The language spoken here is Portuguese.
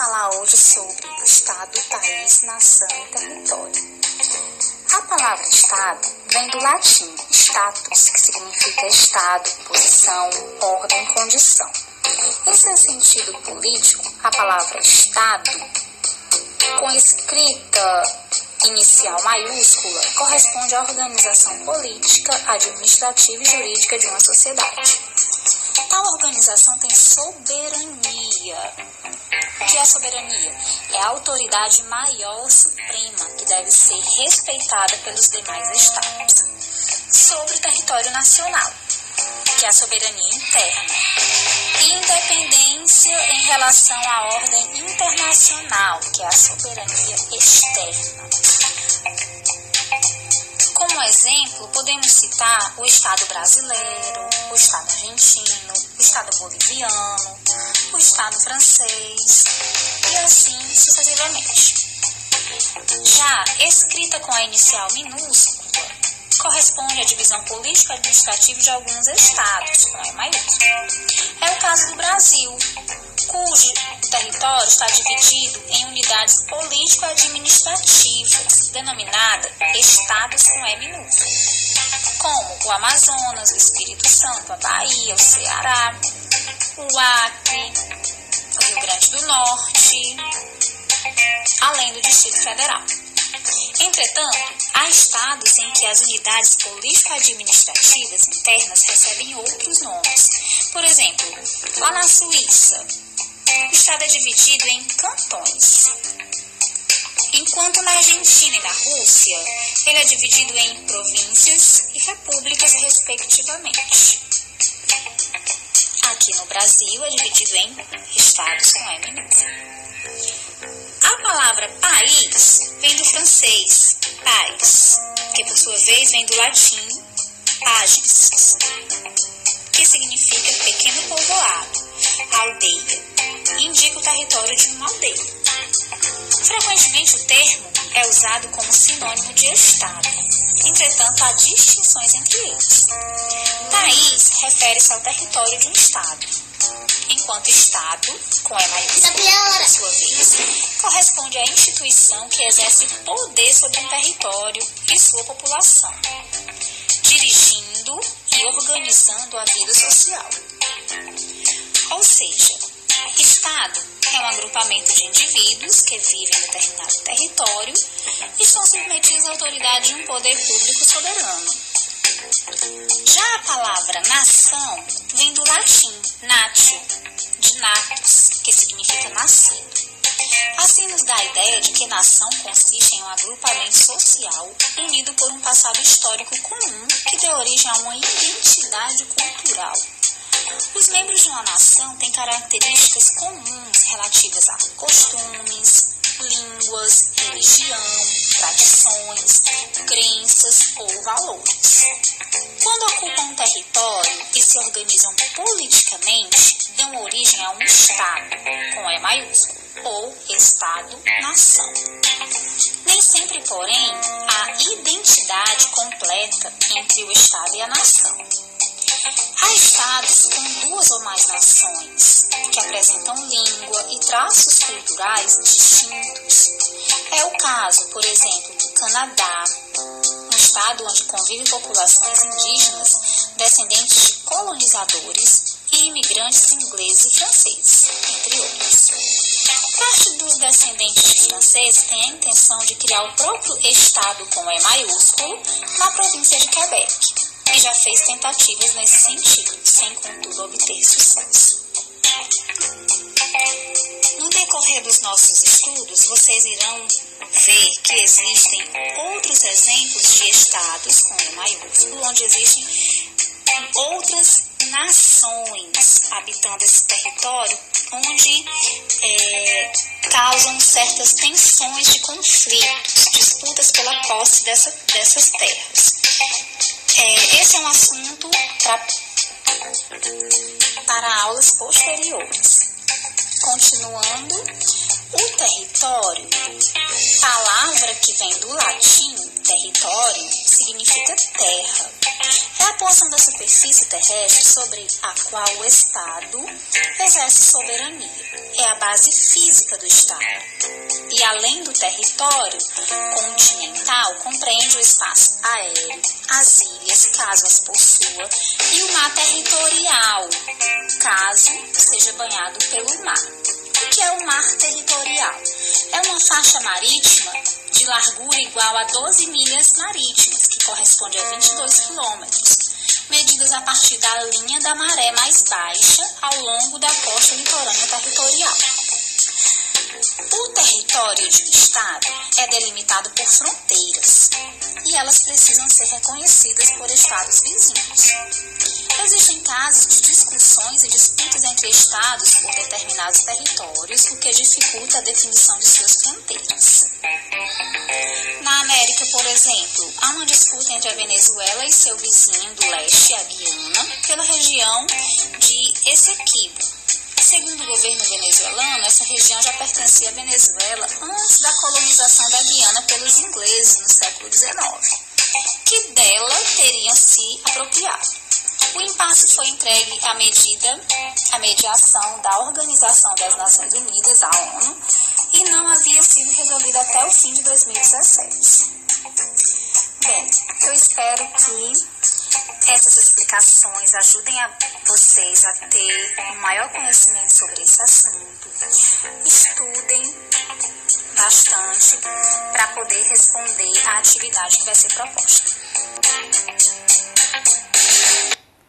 falar hoje sobre Estado, país, nação e território. A palavra Estado vem do latim status, que significa estado, posição, ordem, condição. Em seu sentido político, a palavra Estado, com escrita inicial maiúscula, corresponde à organização política, administrativa e jurídica de uma sociedade. Tal organização tem soberania. O que é soberania? É a autoridade maior suprema que deve ser respeitada pelos demais estados sobre o território nacional, que é a soberania interna, independência em relação à ordem internacional, que é a soberania externa. Exemplo, podemos citar o Estado brasileiro, o Estado argentino, o Estado boliviano, o Estado francês e assim sucessivamente. Já escrita com a inicial minúscula, corresponde à divisão político-administrativa de alguns estados, com E maiúsculo. É o caso do Brasil, cujo território está dividido em unidades político-administrativas, denominadas estados com E minúsculo, como o Amazonas, o Espírito Santo, a Bahia, o Ceará, o Acre, o Rio Grande do Norte, além do Distrito Federal. Entretanto, há estados em que as unidades político-administrativas internas recebem outros nomes. Por exemplo, lá na Suíça, é dividido em cantões. Enquanto na Argentina e na Rússia, ele é dividido em províncias e repúblicas, respectivamente. Aqui no Brasil, é dividido em estados com M A palavra país vem do francês pais, que por sua vez vem do latim pages, que significa pequeno povoado, aldeia, indica o território de uma aldeia. Frequentemente o termo é usado como sinônimo de Estado, entretanto há distinções entre eles. País refere-se ao território de um Estado, enquanto Estado, com E maiúsculo, por sua vez, corresponde à instituição que exerce poder sobre um território e sua população, dirigindo e organizando a vida social. Ou seja, Estado é um agrupamento de indivíduos que vivem em determinado território e estão submetidos à autoridade de um poder público soberano. Já a palavra nação vem do latim natio, de natus, que significa nascido. Assim nos dá a ideia de que nação consiste em um agrupamento social unido por um passado histórico comum que dê origem a uma identidade cultural. Os membros de uma nação têm características comuns relativas a costumes, línguas, religião, tradições, crenças ou valores. Quando ocupam um território e se organizam politicamente, dão origem a um Estado, com E maiúsculo, ou Estado-nação. Nem sempre, porém, há identidade completa entre o Estado e a nação. Há estados com duas ou mais nações que apresentam língua e traços culturais distintos. É o caso, por exemplo, do Canadá, um estado onde convivem populações indígenas descendentes de colonizadores e imigrantes ingleses e franceses, entre outros. Parte dos descendentes de franceses tem a intenção de criar o próprio estado com E maiúsculo na província de Quebec e já fez tentativas nesse sentido, sem contudo obter sucesso. No decorrer dos nossos estudos, vocês irão ver que existem outros exemplos de estados com E maiúsculo, onde existem outras nações habitando esse território, onde é, causam certas tensões de conflitos, disputas pela posse dessa, dessas terras. É, esse é um assunto pra, para aulas posteriores. Continuando, O território, que vem do latim território, significa terra. É a porção da superfície terrestre sobre a qual o Estado exerce soberania. É a base física do Estado. E além do território continental, compreende o espaço aéreo, as ilhas, caso as possua, e o mar territorial, caso seja banhado pelo mar. Que é o mar territorial? É uma faixa marítima de largura igual a 12 milhas marítimas, que corresponde a 22 quilômetros, medidas a partir da linha da maré mais baixa ao longo da costa litorânea territorial. O território de um Estado é delimitado por fronteiras e elas precisam ser reconhecidas por Estados vizinhos. Existem casos de discussões e disputas entre Estados por determinados territórios, o que dificulta a definição de suas fronteiras. Na América, por exemplo, há uma disputa entre a Venezuela e seu vizinho do leste, a Guiana, pela região de Essequibo Segundo o governo venezuelano, essa região já pertencia à Venezuela antes da colonização da Guiana pelos ingleses no século XIX, que dela teriam se apropriado. O impasse foi entregue à medida, à mediação da Organização das Nações Unidas, a ONU, e não havia sido resolvido até o fim de 2017. Bem, eu espero que essas explicações ajudem a vocês a ter um maior conhecimento sobre esse assunto. Estudem bastante para poder responder à atividade que vai ser proposta.